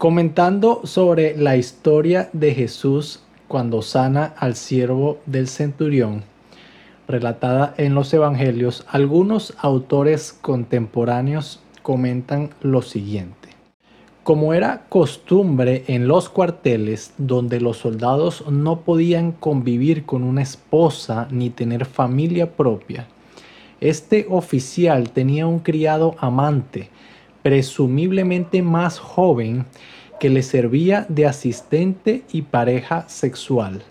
Comentando sobre la historia de Jesús cuando sana al siervo del centurión, relatada en los evangelios, algunos autores contemporáneos comentan lo siguiente. Como era costumbre en los cuarteles donde los soldados no podían convivir con una esposa ni tener familia propia, este oficial tenía un criado amante presumiblemente más joven, que le servía de asistente y pareja sexual.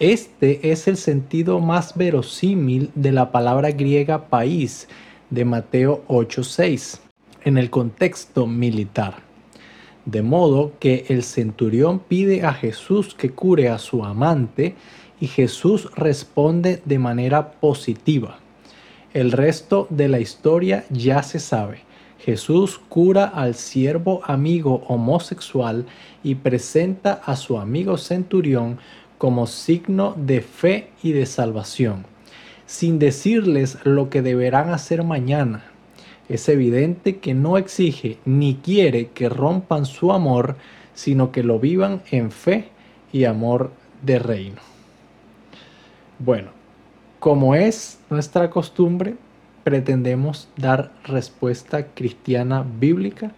Este es el sentido más verosímil de la palabra griega país de Mateo 8:6 en el contexto militar. De modo que el centurión pide a Jesús que cure a su amante y Jesús responde de manera positiva. El resto de la historia ya se sabe. Jesús cura al siervo amigo homosexual y presenta a su amigo centurión como signo de fe y de salvación, sin decirles lo que deberán hacer mañana. Es evidente que no exige ni quiere que rompan su amor, sino que lo vivan en fe y amor de reino. Bueno, como es nuestra costumbre, pretendemos dar respuesta cristiana bíblica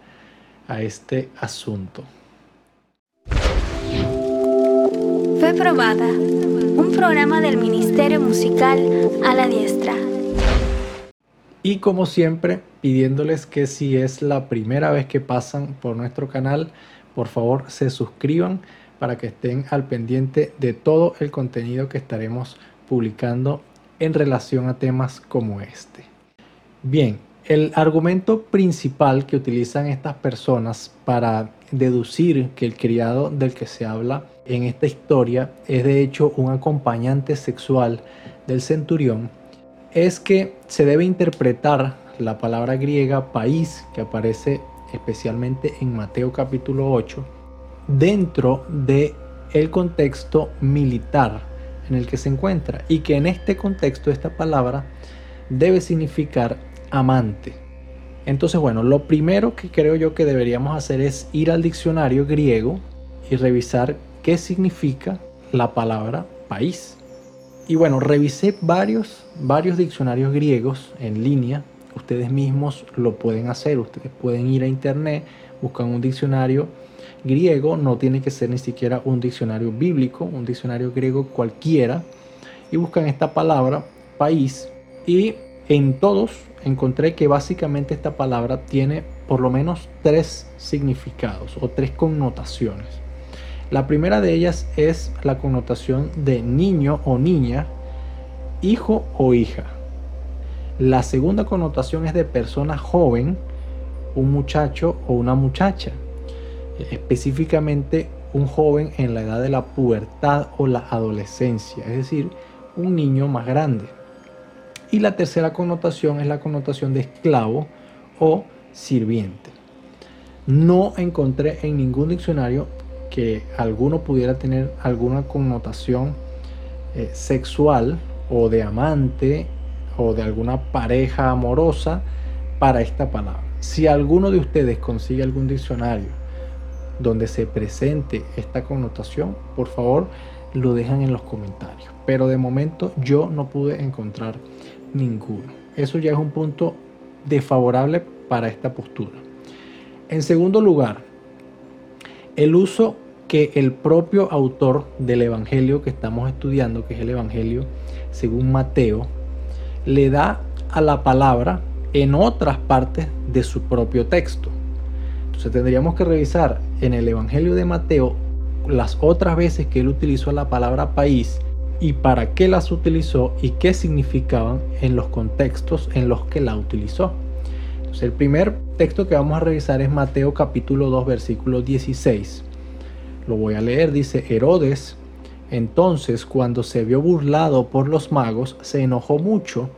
a este asunto. Fue probada, un programa del Ministerio Musical a la Diestra. Y como siempre, pidiéndoles que si es la primera vez que pasan por nuestro canal, por favor se suscriban para que estén al pendiente de todo el contenido que estaremos publicando en relación a temas como este. Bien, el argumento principal que utilizan estas personas para deducir que el criado del que se habla en esta historia es de hecho un acompañante sexual del centurión es que se debe interpretar la palabra griega país que aparece especialmente en Mateo capítulo 8 dentro de el contexto militar en el que se encuentra y que en este contexto esta palabra debe significar amante. Entonces, bueno, lo primero que creo yo que deberíamos hacer es ir al diccionario griego y revisar qué significa la palabra país. Y bueno, revisé varios, varios diccionarios griegos en línea. Ustedes mismos lo pueden hacer. Ustedes pueden ir a internet, buscan un diccionario griego. No tiene que ser ni siquiera un diccionario bíblico, un diccionario griego cualquiera. Y buscan esta palabra país. Y en todos encontré que básicamente esta palabra tiene por lo menos tres significados o tres connotaciones. La primera de ellas es la connotación de niño o niña, hijo o hija. La segunda connotación es de persona joven, un muchacho o una muchacha. Específicamente un joven en la edad de la pubertad o la adolescencia, es decir, un niño más grande. Y la tercera connotación es la connotación de esclavo o sirviente. No encontré en ningún diccionario que alguno pudiera tener alguna connotación eh, sexual o de amante o de alguna pareja amorosa para esta palabra. Si alguno de ustedes consigue algún diccionario donde se presente esta connotación, por favor lo dejan en los comentarios. Pero de momento yo no pude encontrar ninguno. Eso ya es un punto desfavorable para esta postura. En segundo lugar, el uso que el propio autor del Evangelio que estamos estudiando, que es el Evangelio según Mateo, le da a la palabra en otras partes de su propio texto. Entonces tendríamos que revisar en el Evangelio de Mateo las otras veces que él utilizó la palabra país y para qué las utilizó y qué significaban en los contextos en los que la utilizó. Entonces, el primer texto que vamos a revisar es Mateo capítulo 2 versículo 16. Lo voy a leer, dice Herodes. Entonces, cuando se vio burlado por los magos, se enojó mucho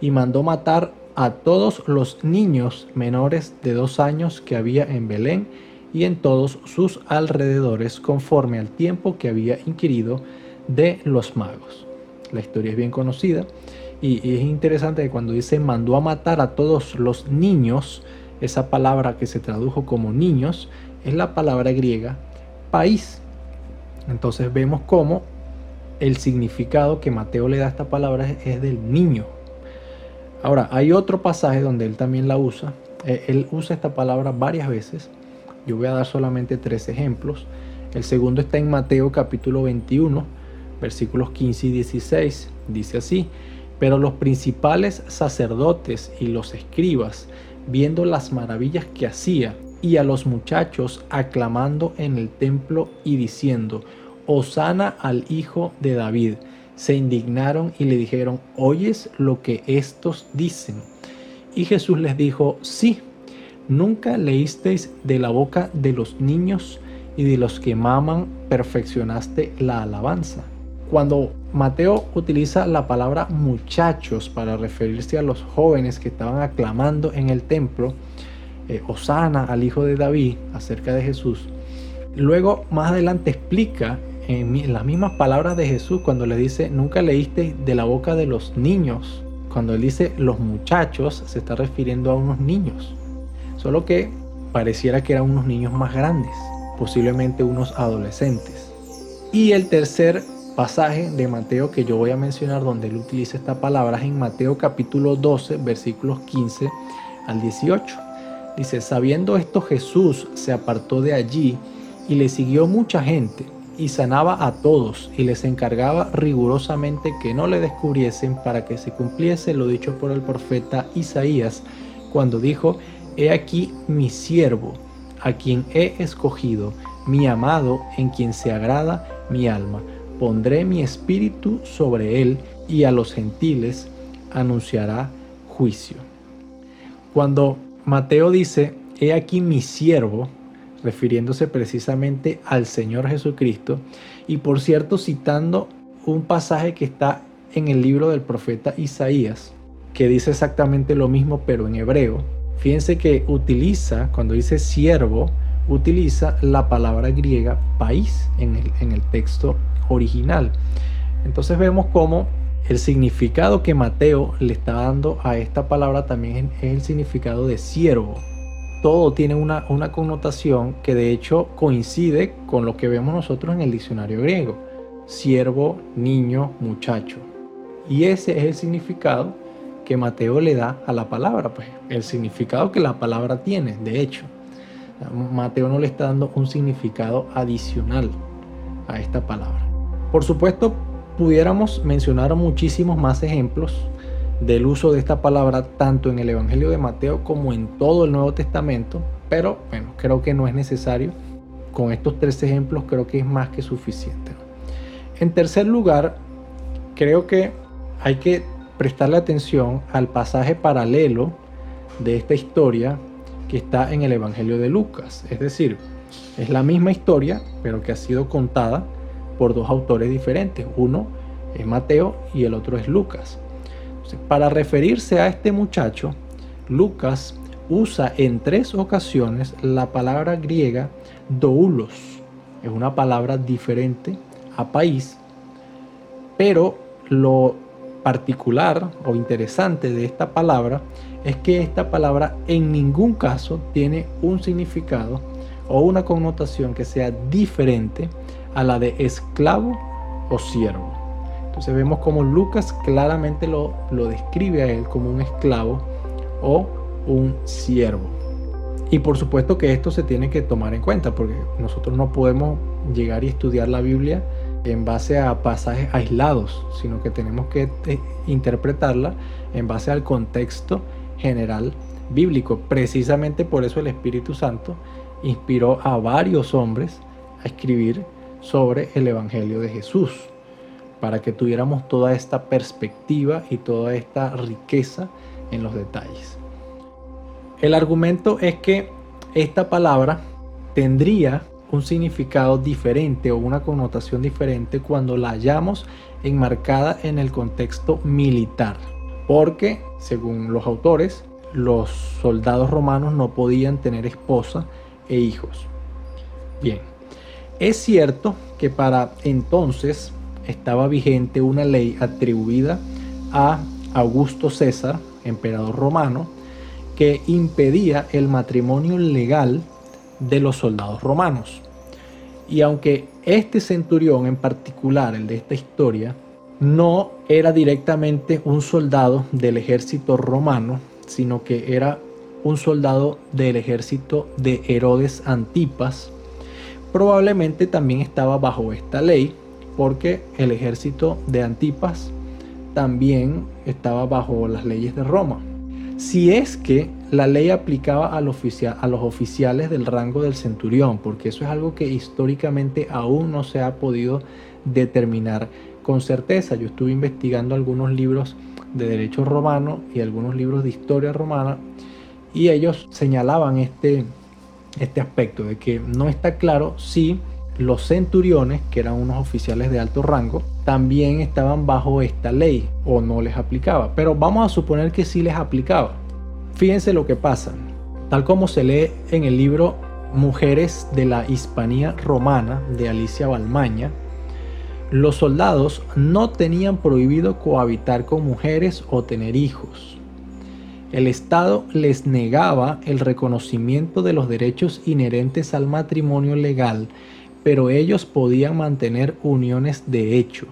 y mandó matar a todos los niños menores de dos años que había en Belén y en todos sus alrededores, conforme al tiempo que había inquirido de los magos. La historia es bien conocida y, es interesante que cuando dice mandó a matar a todos los niños, esa palabra que se tradujo como niños es la palabra griega país. Entonces vemos cómo el significado que Mateo le da a esta palabra es, del niño. Ahora, hay otro pasaje donde él también la usa. Eh, él usa esta palabra varias veces. Yo voy a dar solamente tres ejemplos. El segundo está en Mateo capítulo 21, versículos 15 y 16. Dice así, pero los principales sacerdotes y los escribas, viendo las maravillas que hacía, y a los muchachos aclamando en el templo y diciendo, Osana al hijo de David, se indignaron y le dijeron, ¿oyes lo que estos dicen? Y Jesús les dijo, sí, nunca leísteis de la boca de los niños y de los que maman perfeccionaste la alabanza. Cuando Mateo utiliza la palabra muchachos para referirse a los jóvenes que estaban aclamando en el templo, eh, Osana al hijo de David acerca de Jesús. Luego más adelante explica en las mismas palabras de Jesús cuando le dice, nunca leíste de la boca de los niños. Cuando él dice los muchachos, se está refiriendo a unos niños. Solo que pareciera que eran unos niños más grandes, posiblemente unos adolescentes. Y el tercer pasaje de Mateo que yo voy a mencionar donde él utiliza esta palabra es en Mateo capítulo 12 versículos 15 al 18. Dice, sabiendo esto Jesús se apartó de allí y le siguió mucha gente y sanaba a todos y les encargaba rigurosamente que no le descubriesen para que se cumpliese lo dicho por el profeta Isaías cuando dijo, He aquí mi siervo, a quien he escogido, mi amado, en quien se agrada mi alma. Pondré mi espíritu sobre él y a los gentiles anunciará juicio. Cuando Mateo dice, he aquí mi siervo, refiriéndose precisamente al Señor Jesucristo, y por cierto citando un pasaje que está en el libro del profeta Isaías, que dice exactamente lo mismo pero en hebreo. Fíjense que utiliza, cuando dice siervo, utiliza la palabra griega país en el, en el texto original. Entonces vemos cómo el significado que Mateo le está dando a esta palabra también es el significado de siervo. Todo tiene una, una connotación que de hecho coincide con lo que vemos nosotros en el diccionario griego. Siervo, niño, muchacho. Y ese es el significado que Mateo le da a la palabra, pues el significado que la palabra tiene, de hecho. Mateo no le está dando un significado adicional a esta palabra. Por supuesto, pudiéramos mencionar muchísimos más ejemplos del uso de esta palabra tanto en el Evangelio de Mateo como en todo el Nuevo Testamento, pero bueno, creo que no es necesario. Con estos tres ejemplos creo que es más que suficiente. En tercer lugar, creo que hay que prestarle atención al pasaje paralelo de esta historia que está en el Evangelio de Lucas. Es decir, es la misma historia, pero que ha sido contada por dos autores diferentes. Uno es Mateo y el otro es Lucas. para referirse a este muchacho, Lucas usa en tres ocasiones la palabra griega doulos. Es una palabra diferente a país, pero lo particular o interesante de esta palabra es que esta palabra en ningún caso tiene un significado o una connotación que sea diferente a la de esclavo o siervo. Entonces vemos como Lucas claramente lo, lo describe a él como un esclavo o un siervo. Y por supuesto que esto se tiene que tomar en cuenta porque nosotros no podemos llegar y estudiar la Biblia en base a pasajes aislados, sino que tenemos que eh, interpretarla en base al contexto general bíblico. Precisamente por eso el Espíritu Santo inspiró a varios hombres a escribir sobre el Evangelio de Jesús, para que tuviéramos toda esta perspectiva y toda esta riqueza en los detalles. El argumento es que esta palabra tendría un significado diferente o una connotación diferente cuando la hayamos enmarcada en el contexto militar. Porque, según los autores, los soldados romanos no podían tener esposa e hijos. Bien, es cierto que para entonces estaba vigente una ley atribuida a Augusto César, emperador romano, que impedía el matrimonio legal de los soldados romanos. Y aunque este centurión en particular, el de esta historia, no era directamente un soldado del ejército romano, sino que era un soldado del ejército de Herodes Antipas, probablemente también estaba bajo esta ley, porque el ejército de Antipas también estaba bajo las leyes de Roma. Si es que la ley aplicaba a los, oficiales del rango del centurión, porque eso es algo que históricamente aún no se ha podido determinar con certeza. Yo estuve investigando algunos libros de derecho romano y algunos libros de historia romana y ellos señalaban este, este aspecto de que no está claro si los centuriones, que eran unos oficiales de alto rango, también estaban bajo esta ley o no les aplicaba. Pero vamos a suponer que sí les aplicaba. Fíjense lo que pasa. Tal como se lee en el libro Mujeres de la Hispanía Romana de Alicia Balmaña, los soldados no tenían prohibido cohabitar con mujeres o tener hijos. El Estado les negaba el reconocimiento de los derechos inherentes al matrimonio legal, pero ellos podían mantener uniones de hecho,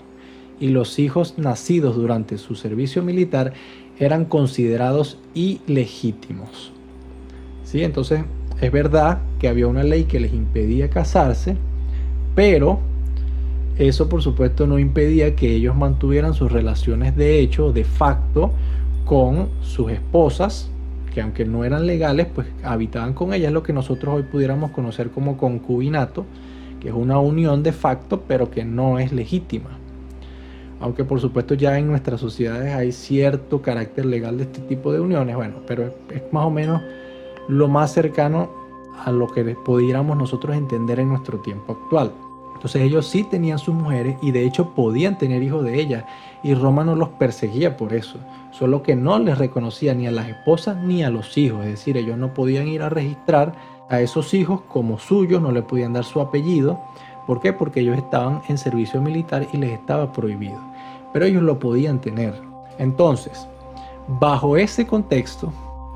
y los hijos nacidos durante su servicio militar eran considerados ilegítimos. ¿Sí? Entonces, es verdad que había una ley que les impedía casarse, pero eso por supuesto no impedía que ellos mantuvieran sus relaciones de hecho, de facto, con sus esposas, que aunque no eran legales, pues habitaban con ellas, lo que nosotros hoy pudiéramos conocer como concubinato, que es una unión de facto, pero que no es legítima. Aunque por supuesto ya en nuestras sociedades hay cierto carácter legal de este tipo de uniones, bueno, pero es más o menos lo más cercano a lo que pudiéramos nosotros entender en nuestro tiempo actual. Entonces ellos sí tenían sus mujeres y de hecho podían tener hijos de ellas y Roma no los perseguía por eso, solo que no les reconocía ni a las esposas ni a los hijos, es decir, ellos no podían ir a registrar a esos hijos como suyos, no le podían dar su apellido, ¿por qué? Porque ellos estaban en servicio militar y les estaba prohibido, pero ellos lo podían tener. Entonces, bajo ese contexto,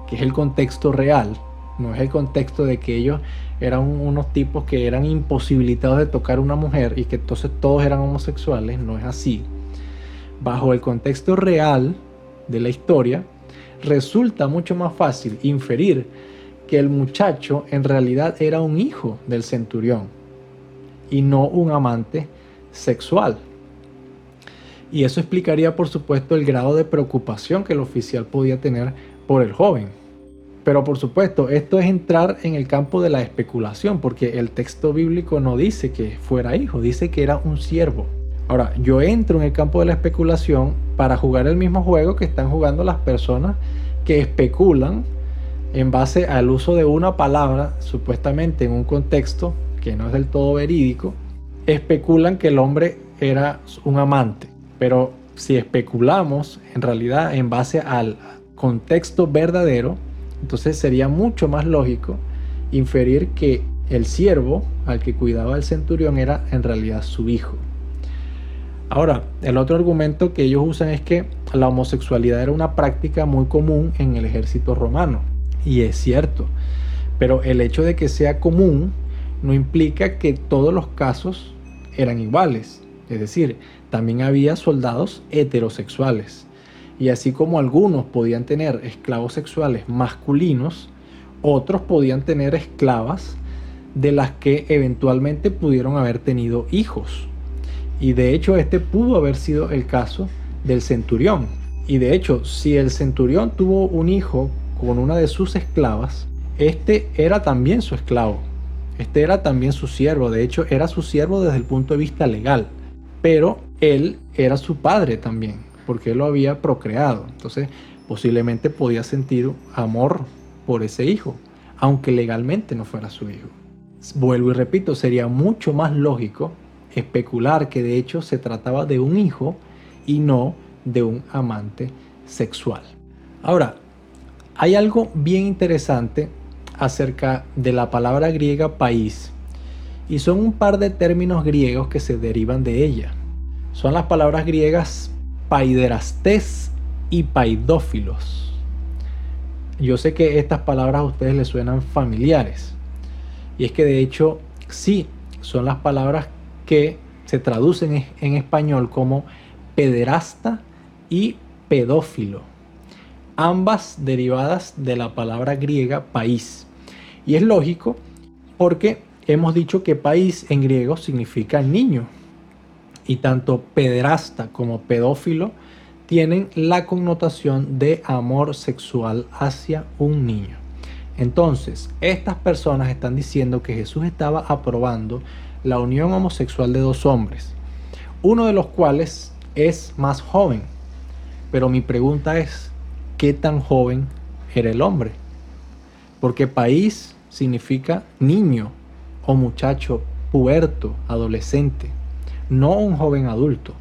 que es el contexto real, no es el contexto de que ellos eran unos tipos que eran imposibilitados de tocar una mujer y que entonces todos eran homosexuales, no es así. Bajo el contexto real de la historia, resulta mucho más fácil inferir que el muchacho en realidad era un hijo del centurión y no un amante sexual. Y eso explicaría, por supuesto, el grado de preocupación que el oficial podía tener por el joven. Pero por supuesto, esto es entrar en el campo de la especulación, porque el texto bíblico no dice que fuera hijo, dice que era un siervo. Ahora, yo entro en el campo de la especulación para jugar el mismo juego que están jugando las personas que especulan en base al uso de una palabra, supuestamente en un contexto que no es del todo verídico, especulan que el hombre era un amante. Pero si especulamos en realidad en base al contexto verdadero, entonces sería mucho más lógico inferir que el siervo al que cuidaba el centurión era en realidad su hijo. Ahora, el otro argumento que ellos usan es que la homosexualidad era una práctica muy común en el ejército romano. Y es cierto, pero el hecho de que sea común no implica que todos los casos eran iguales. Es decir, también había soldados heterosexuales. Y así como algunos podían tener esclavos sexuales masculinos, otros podían tener esclavas de las que eventualmente pudieron haber tenido hijos. Y de hecho este pudo haber sido el caso del centurión. Y de hecho, si el centurión tuvo un hijo con una de sus esclavas, este era también su esclavo. Este era también su siervo. De hecho, era su siervo desde el punto de vista legal. Pero él era su padre también porque él lo había procreado. Entonces, posiblemente podía sentir amor por ese hijo, aunque legalmente no fuera su hijo. Vuelvo y repito, sería mucho más lógico especular que de hecho se trataba de un hijo y no de un amante sexual. Ahora, hay algo bien interesante acerca de la palabra griega país y son un par de términos griegos que se derivan de ella. Son las palabras griegas paiderastés y paidófilos. Yo sé que estas palabras a ustedes les suenan familiares. Y es que de hecho sí, son las palabras que se traducen en español como pederasta y pedófilo, ambas derivadas de la palabra griega país. Y es lógico porque hemos dicho que país en griego significa niño. Y tanto pederasta como pedófilo tienen la connotación de amor sexual hacia un niño. Entonces, estas personas están diciendo que Jesús estaba aprobando la unión homosexual de dos hombres, uno de los cuales es más joven. Pero mi pregunta es, ¿qué tan joven era el hombre? Porque país significa niño o muchacho puerto, adolescente, no un joven adulto.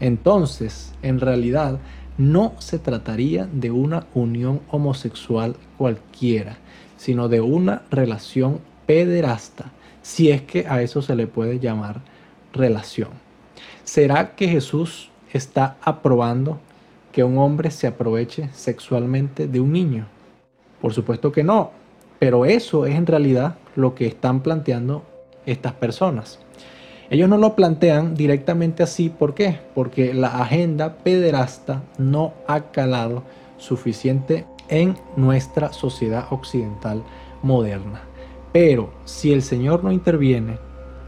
Entonces, en realidad, no se trataría de una unión homosexual cualquiera, sino de una relación pederasta, si es que a eso se le puede llamar relación. ¿Será que Jesús está aprobando que un hombre se aproveche sexualmente de un niño? Por supuesto que no, pero eso es en realidad lo que están planteando estas personas. Ellos no lo plantean directamente así, ¿por qué? Porque la agenda pederasta no ha calado suficiente en nuestra sociedad occidental moderna. Pero si el Señor no interviene,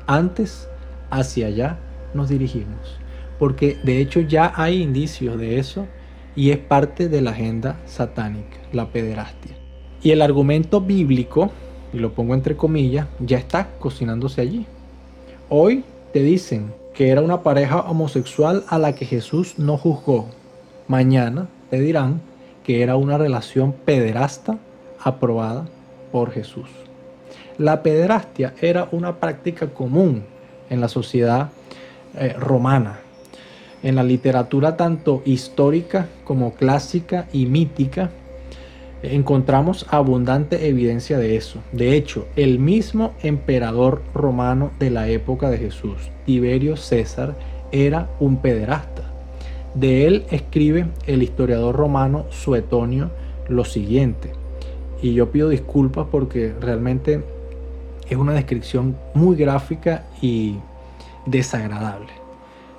antes hacia allá nos dirigimos. Porque de hecho ya hay indicios de eso y es parte de la agenda satánica, la pederastia. Y el argumento bíblico, y lo pongo entre comillas, ya está cocinándose allí. Hoy te dicen que era una pareja homosexual a la que Jesús no juzgó. Mañana te dirán que era una relación pederasta aprobada por Jesús. La pederastia era una práctica común en la sociedad eh, romana. En la literatura tanto histórica como clásica y mítica encontramos abundante evidencia de eso. De hecho, el mismo emperador romano de la época de Jesús, Tiberio César, era un pederasta. De él escribe el historiador romano Suetonio lo siguiente. Y yo pido disculpas porque realmente es una descripción muy gráfica y desagradable.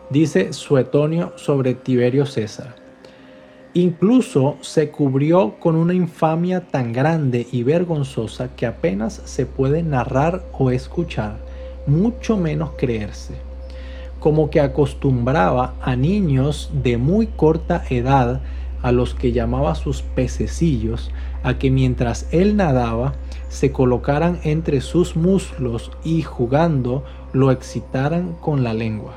Dice Suetonio sobre Tiberio César. Incluso se cubrió con una infamia tan grande y vergonzosa que apenas se puede narrar o escuchar, mucho menos creerse. Como que acostumbraba a niños de muy corta edad, a los que llamaba sus pececillos, a que mientras él nadaba, se colocaran entre sus muslos y jugando lo excitaran con la lengua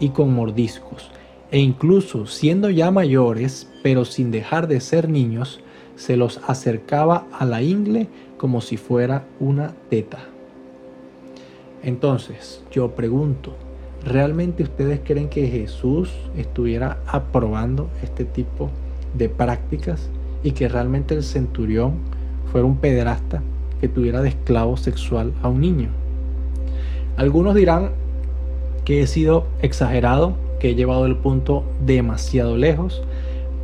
y con mordiscos e incluso siendo ya mayores, pero sin dejar de ser niños, se los acercaba a la ingle como si fuera una teta. Entonces, yo pregunto, ¿realmente ustedes creen que Jesús estuviera aprobando este tipo de prácticas y que realmente el centurión fuera un pederasta que tuviera de esclavo sexual a un niño? Algunos dirán que he sido exagerado que he llevado el punto demasiado lejos,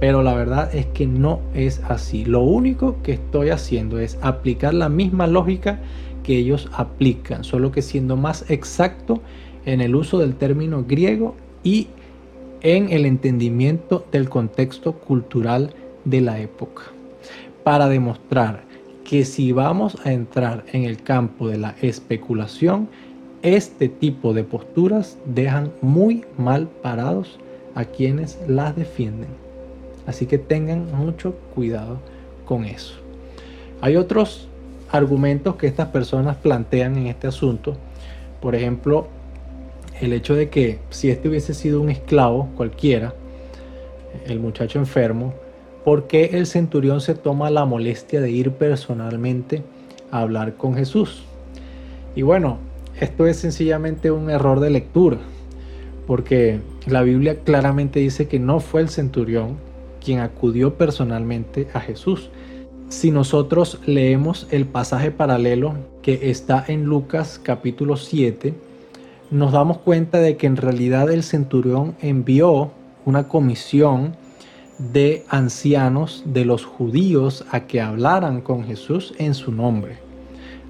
pero la verdad es que no es así. Lo único que estoy haciendo es aplicar la misma lógica que ellos aplican, solo que siendo más exacto en el uso del término griego y en el entendimiento del contexto cultural de la época, para demostrar que si vamos a entrar en el campo de la especulación, este tipo de posturas dejan muy mal parados a quienes las defienden. Así que tengan mucho cuidado con eso. Hay otros argumentos que estas personas plantean en este asunto. Por ejemplo, el hecho de que si este hubiese sido un esclavo cualquiera, el muchacho enfermo, ¿por qué el centurión se toma la molestia de ir personalmente a hablar con Jesús? Y bueno, esto es sencillamente un error de lectura, porque la Biblia claramente dice que no fue el centurión quien acudió personalmente a Jesús. Si nosotros leemos el pasaje paralelo que está en Lucas capítulo 7, nos damos cuenta de que en realidad el centurión envió una comisión de ancianos de los judíos a que hablaran con Jesús en su nombre.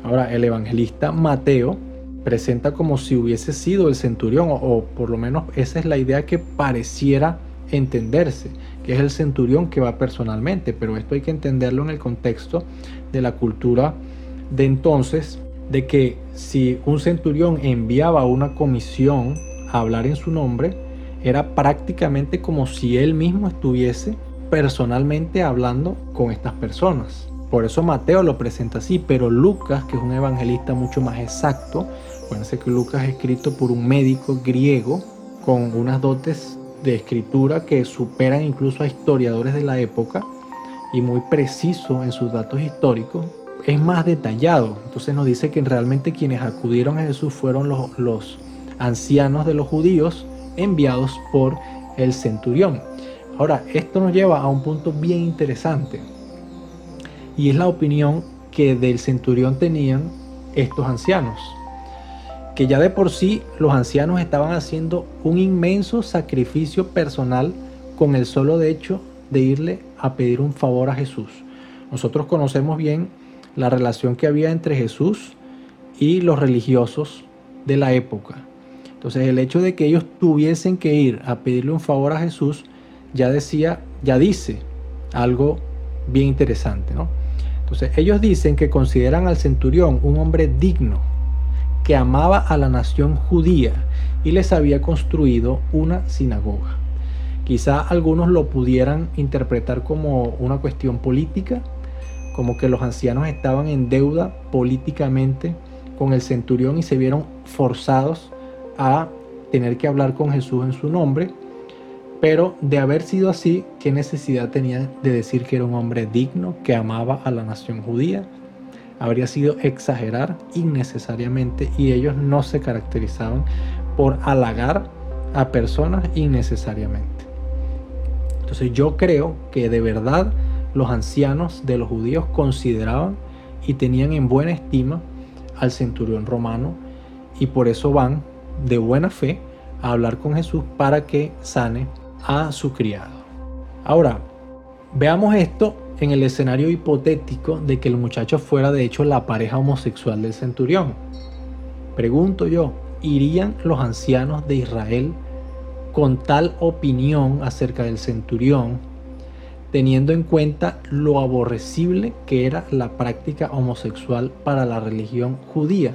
Ahora, el evangelista Mateo presenta como si hubiese sido el centurión, o, por lo menos esa es la idea que pareciera entenderse, que es el centurión que va personalmente, pero esto hay que entenderlo en el contexto de la cultura de entonces, de que si un centurión enviaba una comisión a hablar en su nombre, era prácticamente como si él mismo estuviese personalmente hablando con estas personas. Por eso Mateo lo presenta así, pero Lucas, que es un evangelista mucho más exacto, Acuérdense que Lucas es escrito por un médico griego con unas dotes de escritura que superan incluso a historiadores de la época y muy preciso en sus datos históricos. Es más detallado. Entonces nos dice que realmente quienes acudieron a Jesús fueron los, los ancianos de los judíos enviados por el centurión. Ahora, esto nos lleva a un punto bien interesante y es la opinión que del centurión tenían estos ancianos que ya de por sí los ancianos estaban haciendo un inmenso sacrificio personal con el solo hecho de irle a pedir un favor a Jesús. Nosotros conocemos bien la relación que había entre Jesús y los religiosos de la época. Entonces el hecho de que ellos tuviesen que ir a pedirle un favor a Jesús ya decía, ya dice algo bien interesante, ¿no? Entonces ellos dicen que consideran al centurión un hombre digno que amaba a la nación judía y les había construido una sinagoga. Quizá algunos lo pudieran interpretar como una cuestión política, como que los ancianos estaban en deuda políticamente con el centurión y se vieron forzados a tener que hablar con Jesús en su nombre. Pero de haber sido así, ¿qué necesidad tenía de decir que era un hombre digno, que amaba a la nación judía? habría sido exagerar innecesariamente y ellos no se caracterizaban por halagar a personas innecesariamente. Entonces yo creo que de verdad los ancianos de los judíos consideraban y tenían en buena estima al centurión romano y por eso van de buena fe a hablar con Jesús para que sane a su criado. Ahora, veamos esto en el escenario hipotético de que el muchacho fuera de hecho la pareja homosexual del centurión. Pregunto yo, ¿irían los ancianos de Israel con tal opinión acerca del centurión, teniendo en cuenta lo aborrecible que era la práctica homosexual para la religión judía?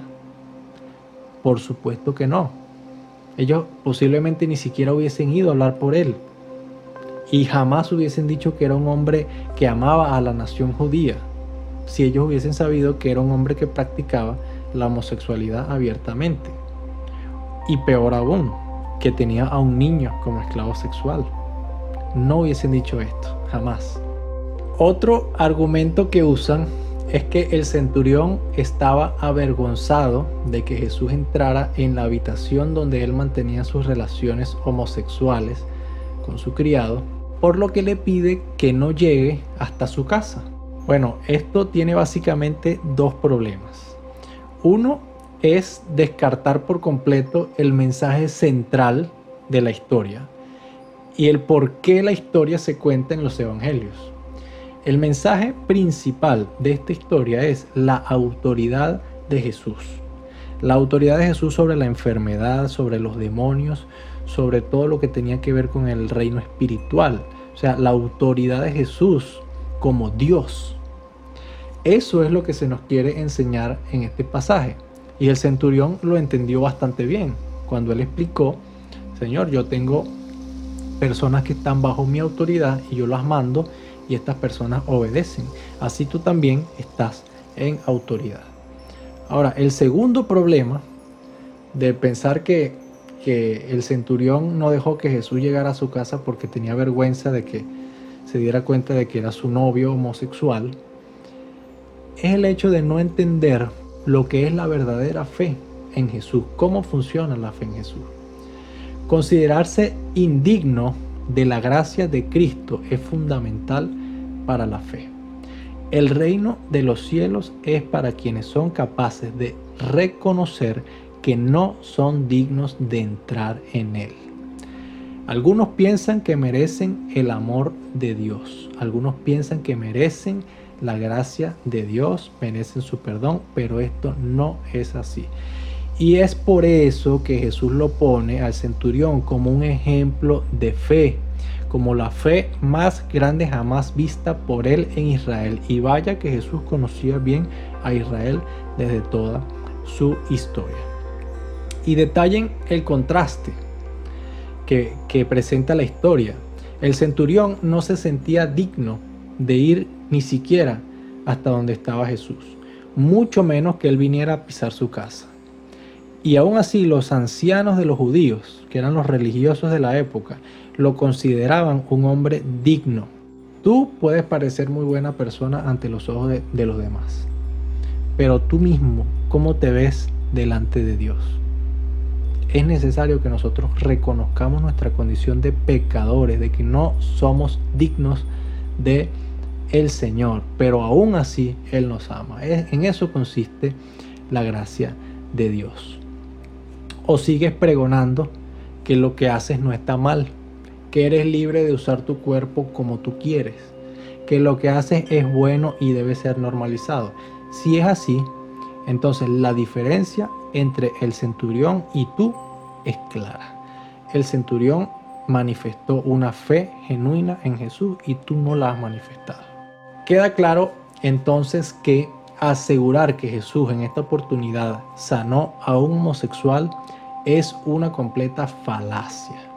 Por supuesto que no. Ellos posiblemente ni siquiera hubiesen ido a hablar por él, y jamás hubiesen dicho que era un hombre que amaba a la nación judía si ellos hubiesen sabido que era un hombre que practicaba la homosexualidad abiertamente. Y peor aún, que tenía a un niño como esclavo sexual. No hubiesen dicho esto, jamás. Otro argumento que usan es que el centurión estaba avergonzado de que Jesús entrara en la habitación donde él mantenía sus relaciones homosexuales con su criado por lo que le pide que no llegue hasta su casa. Bueno, esto tiene básicamente dos problemas. Uno es descartar por completo el mensaje central de la historia y el por qué la historia se cuenta en los evangelios. El mensaje principal de esta historia es la autoridad de Jesús. La autoridad de Jesús sobre la enfermedad, sobre los demonios, sobre todo lo que tenía que ver con el reino espiritual, o sea, la autoridad de Jesús como Dios. Eso es lo que se nos quiere enseñar en este pasaje. Y el centurión lo entendió bastante bien cuando él explicó, Señor, yo tengo personas que están bajo mi autoridad y yo las mando y estas personas obedecen. Así tú también estás en autoridad. Ahora, el segundo problema de pensar que que el centurión no dejó que Jesús llegara a su casa porque tenía vergüenza de que se diera cuenta de que era su novio homosexual, es el hecho de no entender lo que es la verdadera fe en Jesús, cómo funciona la fe en Jesús. Considerarse indigno de la gracia de Cristo es fundamental para la fe. El reino de los cielos es para quienes son capaces de reconocer que no son dignos de entrar en él. Algunos piensan que merecen el amor de Dios, algunos piensan que merecen la gracia de Dios, merecen su perdón, pero esto no es así. Y es por eso que Jesús lo pone al centurión como un ejemplo de fe, como la fe más grande jamás vista por él en Israel. Y vaya que Jesús conocía bien a Israel desde toda su historia. Y detallen el contraste que, presenta la historia. El centurión no se sentía digno de ir ni siquiera hasta donde estaba Jesús, mucho menos que él viniera a pisar su casa. Y aún así los ancianos de los judíos, que eran los religiosos de la época, lo consideraban un hombre digno. Tú puedes parecer muy buena persona ante los ojos de, los demás, pero tú mismo, ¿cómo te ves delante de Dios? es necesario que nosotros reconozcamos nuestra condición de pecadores, de que no somos dignos de el Señor, pero aún así Él nos ama. En eso consiste la gracia de Dios. O sigues pregonando que lo que haces no está mal, que eres libre de usar tu cuerpo como tú quieres, que lo que haces es bueno y debe ser normalizado. Si es así, entonces la diferencia entre el centurión y tú es clara. El centurión manifestó una fe genuina en Jesús y tú no la has manifestado. Queda claro entonces que asegurar que Jesús en esta oportunidad sanó a un homosexual es una completa falacia.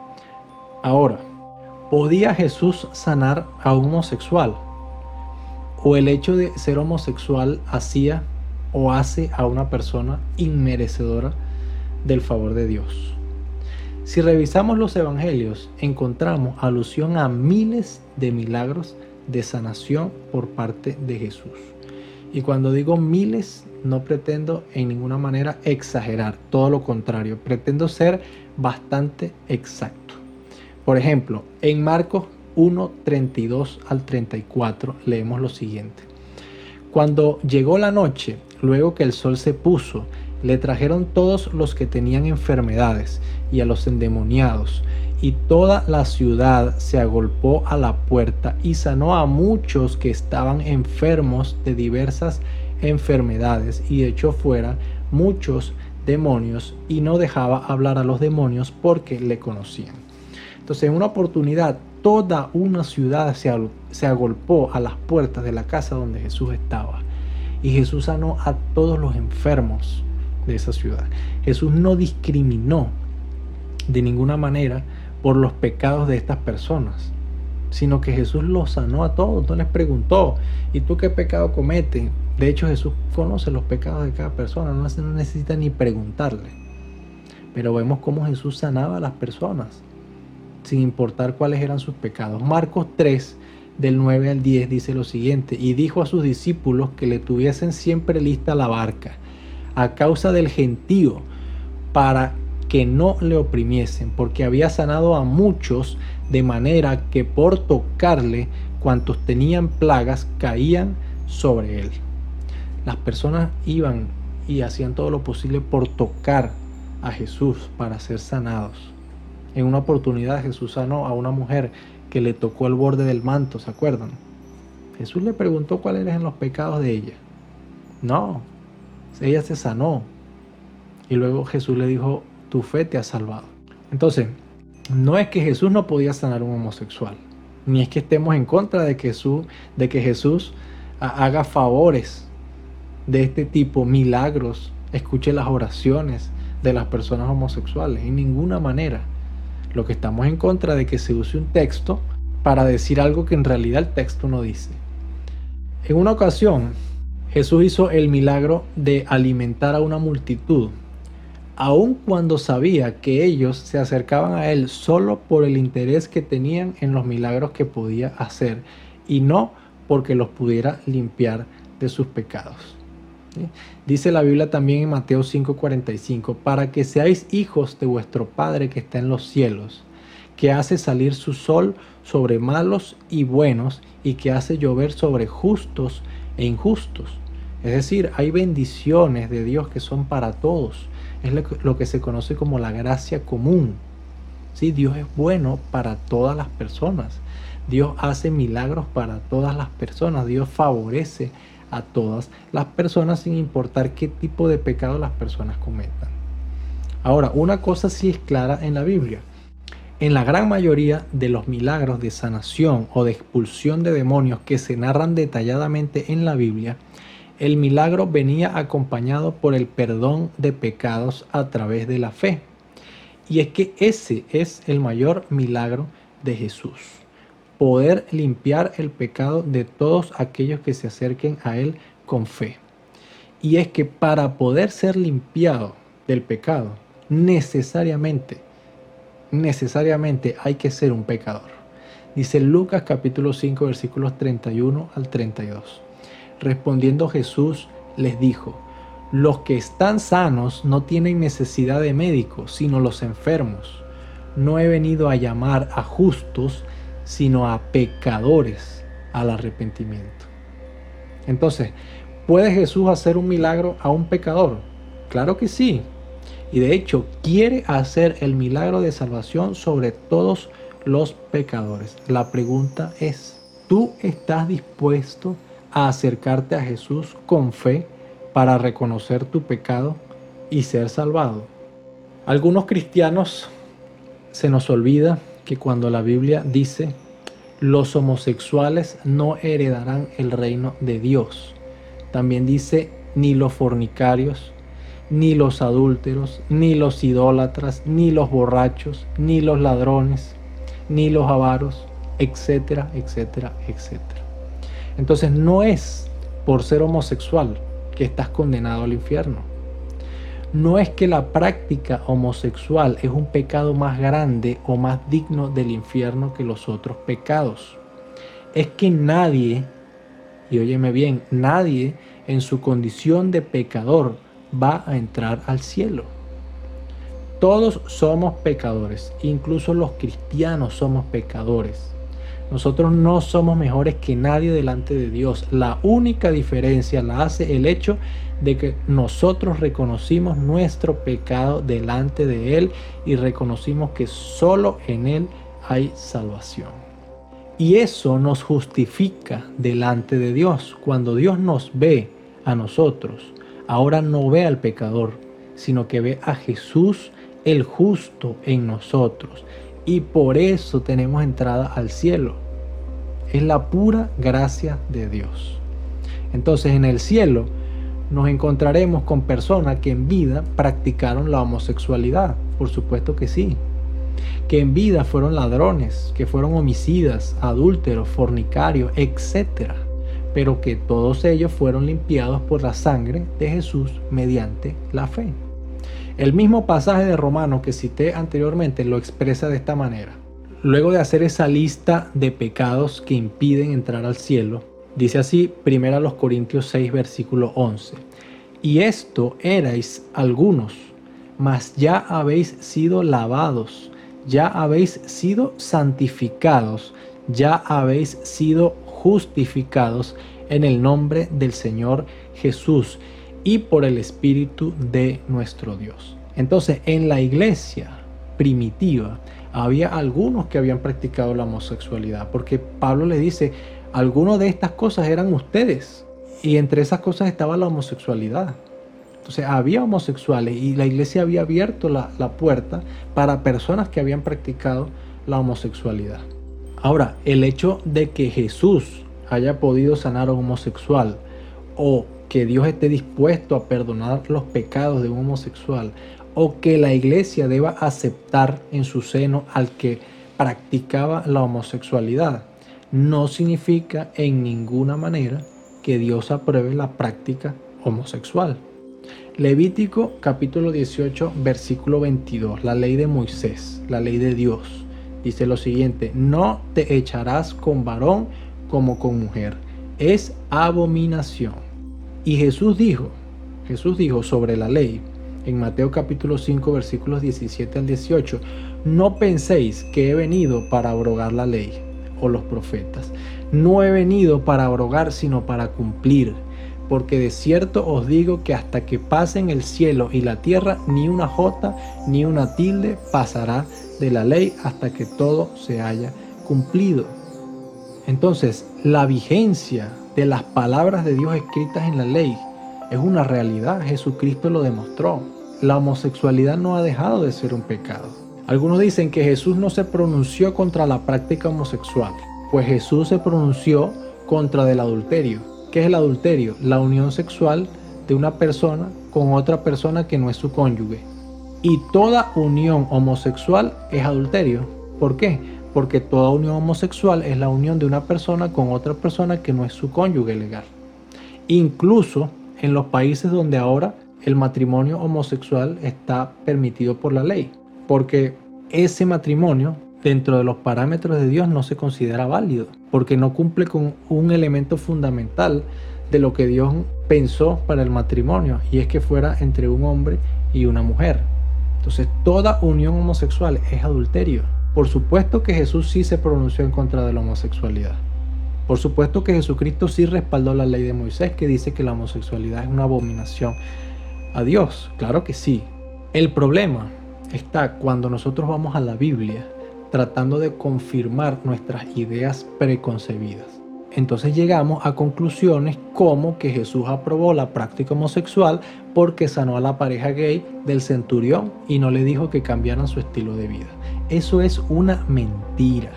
Ahora, ¿podía Jesús sanar a un homosexual? ¿O el hecho de ser homosexual hacía o hace a una persona inmerecedora del favor de Dios? Si revisamos los evangelios, encontramos alusión a miles de milagros de sanación por parte de Jesús. Y cuando digo miles, no pretendo en ninguna manera exagerar, todo lo contrario, pretendo ser bastante exacto. Por ejemplo, en Marcos 1, 32 al 34 leemos lo siguiente. Cuando llegó la noche, luego que el sol se puso, le trajeron todos los que tenían enfermedades y a los endemoniados, y toda la ciudad se agolpó a la puerta y sanó a muchos que estaban enfermos de diversas enfermedades y echó fuera muchos demonios y no dejaba hablar a los demonios porque le conocían. Entonces en una oportunidad toda una ciudad se, agolpó a las puertas de la casa donde Jesús estaba y Jesús sanó a todos los enfermos de esa ciudad. Jesús no discriminó de ninguna manera por los pecados de estas personas, sino que Jesús los sanó a todos, no les preguntó, ¿y tú qué pecado cometes? De hecho, Jesús conoce los pecados de cada persona, no necesita ni preguntarle. Pero vemos cómo Jesús sanaba a las personas, sin importar cuáles eran sus pecados. Marcos 3, del 9 al 10, dice lo siguiente, y dijo a sus discípulos que le tuviesen siempre lista la barca, a causa del gentío, para que no le oprimiesen, porque había sanado a muchos, de manera que por tocarle, cuantos tenían plagas caían sobre él. Las personas iban y hacían todo lo posible por tocar a Jesús para ser sanados. En una oportunidad Jesús sanó a una mujer que le tocó el borde del manto, ¿se acuerdan? Jesús le preguntó cuáles eran los pecados de ella. No, ella se sanó. Y luego Jesús le dijo, tu fe te ha salvado. Entonces, no es que Jesús no podía sanar a un homosexual, ni es que estemos en contra de que Jesús, de que Jesús haga favores de este tipo, milagros, escuche las oraciones de las personas homosexuales, en ninguna manera. Lo que estamos en contra de que se use un texto para decir algo que en realidad el texto no dice. En una ocasión, Jesús hizo el milagro de alimentar a una multitud aun cuando sabía que ellos se acercaban a él solo por el interés que tenían en los milagros que podía hacer y no porque los pudiera limpiar de sus pecados. Dice la Biblia también en Mateo 5:45, para que seáis hijos de vuestro Padre que está en los cielos, que hace salir su sol sobre malos y buenos y que hace llover sobre justos e injustos. Es decir, hay bendiciones de Dios que son para todos es lo que se conoce como la gracia común. ¿sí? Dios es bueno para todas las personas. Dios hace milagros para todas las personas. Dios favorece a todas las personas sin importar qué tipo de pecado las personas cometan. Ahora, una cosa sí es clara en la Biblia. En la gran mayoría de los milagros de sanación o de expulsión de demonios que se narran detalladamente en la Biblia, el milagro venía acompañado por el perdón de pecados a través de la fe. Y es que ese es el mayor milagro de Jesús. Poder limpiar el pecado de todos aquellos que se acerquen a Él con fe. Y es que para poder ser limpiado del pecado, necesariamente, necesariamente hay que ser un pecador. Dice Lucas capítulo 5 versículos 31 al 32. Respondiendo Jesús les dijo, los que están sanos no tienen necesidad de médicos, sino los enfermos. No he venido a llamar a justos, sino a pecadores al arrepentimiento. Entonces, ¿puede Jesús hacer un milagro a un pecador? Claro que sí. Y de hecho, quiere hacer el milagro de salvación sobre todos los pecadores. La pregunta es, ¿tú estás dispuesto a acercarte a Jesús con fe para reconocer tu pecado y ser salvado. Algunos cristianos se nos olvida que cuando la Biblia dice los homosexuales no heredarán el reino de Dios, también dice ni los fornicarios, ni los adúlteros, ni los idólatras, ni los borrachos, ni los ladrones, ni los avaros, etcétera, etcétera, etcétera. Entonces no es por ser homosexual que estás condenado al infierno. No es que la práctica homosexual es un pecado más grande o más digno del infierno que los otros pecados. Es que nadie, y óyeme bien, nadie en su condición de pecador va a entrar al cielo. Todos somos pecadores, incluso los cristianos somos pecadores. Nosotros no somos mejores que nadie delante de Dios. La única diferencia la hace el hecho de que nosotros reconocimos nuestro pecado delante de Él y reconocimos que solo en Él hay salvación. Y eso nos justifica delante de Dios. Cuando Dios nos ve a nosotros, ahora no ve al pecador, sino que ve a Jesús el justo en nosotros. Y por eso tenemos entrada al cielo es la pura gracia de Dios. Entonces en el cielo nos encontraremos con personas que en vida practicaron la homosexualidad, por supuesto que sí. Que en vida fueron ladrones, que fueron homicidas, adúlteros, fornicarios, etc. Pero que todos ellos fueron limpiados por la sangre de Jesús mediante la fe. El mismo pasaje de Romanos que cité anteriormente lo expresa de esta manera. Luego de hacer esa lista de pecados que impiden entrar al cielo, dice así, primero los Corintios 6, versículo 11. Y esto erais algunos, mas ya habéis sido lavados, ya habéis sido santificados, ya habéis sido justificados en el nombre del Señor Jesús y por el Espíritu de nuestro Dios. Entonces, en la iglesia primitiva, había algunos que habían practicado la homosexualidad, porque Pablo le dice, algunas de estas cosas eran ustedes, y entre esas cosas estaba la homosexualidad. Entonces había homosexuales y la iglesia había abierto la, la puerta para personas que habían practicado la homosexualidad. Ahora, el hecho de que Jesús haya podido sanar a un homosexual o que Dios esté dispuesto a perdonar los pecados de un homosexual o que la iglesia deba aceptar en su seno al que practicaba la homosexualidad, no significa en ninguna manera que Dios apruebe la práctica homosexual. Levítico capítulo 18 versículo 22, la ley de Moisés, la ley de Dios, dice lo siguiente, no te echarás con varón como con mujer, es abominación. Y Jesús dijo, Jesús dijo sobre la ley, en Mateo capítulo 5 versículos 17 al 18, no penséis que he venido para abrogar la ley o los profetas. No he venido para abrogar, sino para cumplir. porque de cierto os digo que hasta que pasen el cielo y la tierra, ni una jota ni una tilde pasará de la ley hasta que todo se haya cumplido. Entonces, la vigencia de las palabras de Dios escritas en la ley es una realidad. Jesucristo lo demostró. La homosexualidad no ha dejado de ser un pecado. Algunos dicen que Jesús no se pronunció contra la práctica homosexual, pues Jesús se pronunció contra del adulterio. ¿Qué es el adulterio? La unión sexual de una persona con otra persona que no es su cónyuge. Y toda unión homosexual es adulterio. ¿Por qué? Porque toda unión homosexual es la unión de una persona con otra persona que no es su cónyuge legal. Incluso en los países donde ahora el matrimonio homosexual está permitido por la ley. Porque ese matrimonio dentro de los parámetros de Dios no se considera válido, porque no cumple con un elemento fundamental de lo que Dios pensó para el matrimonio, y es que fuera entre un hombre y una mujer. Entonces, toda unión homosexual es adulterio. Por supuesto que Jesús sí se pronunció en contra de la homosexualidad. Por supuesto que Jesucristo sí respaldó la ley de Moisés que dice que la homosexualidad es una abominación a Dios. Claro que sí. El problema está cuando nosotros vamos a la Biblia tratando de confirmar nuestras ideas preconcebidas. Entonces llegamos a conclusiones como que Jesús aprobó la práctica homosexual porque sanó a la pareja gay del centurión y no le dijo que cambiaran su estilo de vida. Eso es una mentira.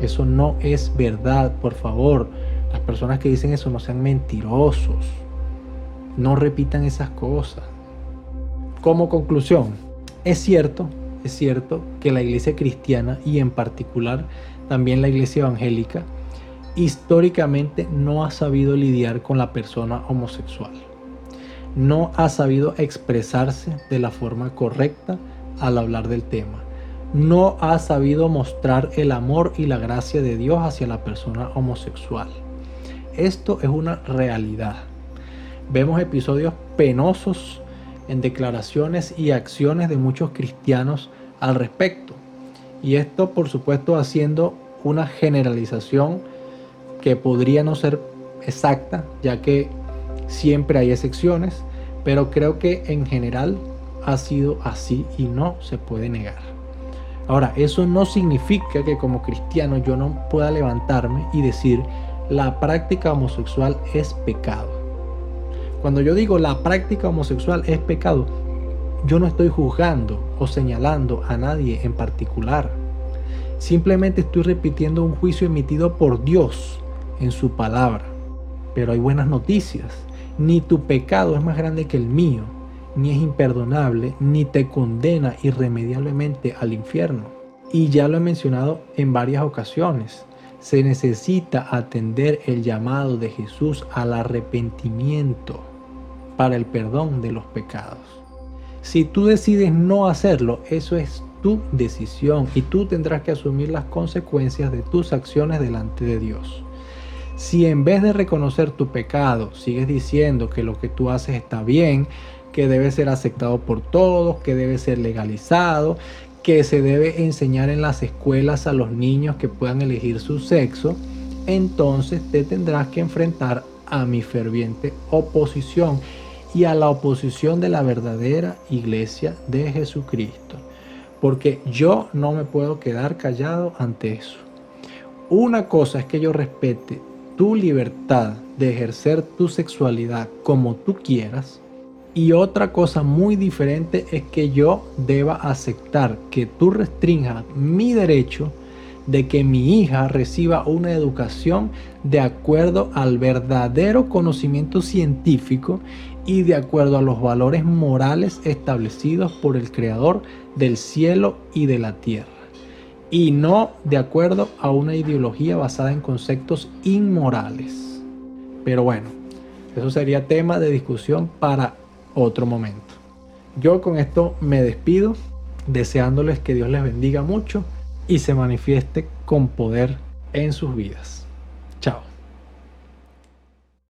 Eso no es verdad, por favor. Las personas que dicen eso no sean mentirosos. No repitan esas cosas. Como conclusión, es cierto es cierto que la iglesia cristiana y en particular también la iglesia evangélica históricamente no ha sabido lidiar con la persona homosexual. No ha sabido expresarse de la forma correcta al hablar del tema. No ha sabido mostrar el amor y la gracia de Dios hacia la persona homosexual. Esto es una realidad. Vemos episodios penosos en declaraciones y acciones de muchos cristianos al respecto. Y esto, por supuesto, haciendo una generalización que podría no ser exacta, ya que siempre hay excepciones, pero creo que en general ha sido así y no se puede negar. Ahora, eso no significa que como cristiano yo no pueda levantarme y decir la práctica homosexual es pecado. Cuando yo digo la práctica homosexual es pecado, yo no estoy juzgando o señalando a nadie en particular. Simplemente estoy repitiendo un juicio emitido por Dios en su palabra. Pero hay buenas noticias. Ni tu pecado es más grande que el mío, ni es imperdonable, ni te condena irremediablemente al infierno. Y ya lo he mencionado en varias ocasiones. Se necesita atender el llamado de Jesús al arrepentimiento para el perdón de los pecados. Si tú decides no hacerlo, eso es tu decisión y tú tendrás que asumir las consecuencias de tus acciones delante de Dios. Si en vez de reconocer tu pecado sigues diciendo que lo que tú haces está bien, que debe ser aceptado por todos, que debe ser legalizado, que se debe enseñar en las escuelas a los niños que puedan elegir su sexo, entonces te tendrás que enfrentar a mi ferviente oposición y a la oposición de la verdadera iglesia de Jesucristo. Porque yo no me puedo quedar callado ante eso. Una cosa es que yo respete tu libertad de ejercer tu sexualidad como tú quieras. Y otra cosa muy diferente es que yo deba aceptar que tú restringas mi derecho de que mi hija reciba una educación de acuerdo al verdadero conocimiento científico y de acuerdo a los valores morales establecidos por el Creador del cielo y de la tierra, y no de acuerdo a una ideología basada en conceptos inmorales. Pero bueno, eso sería tema de discusión para otro momento. Yo con esto me despido, deseándoles que Dios les bendiga mucho y se manifieste con poder en sus vidas.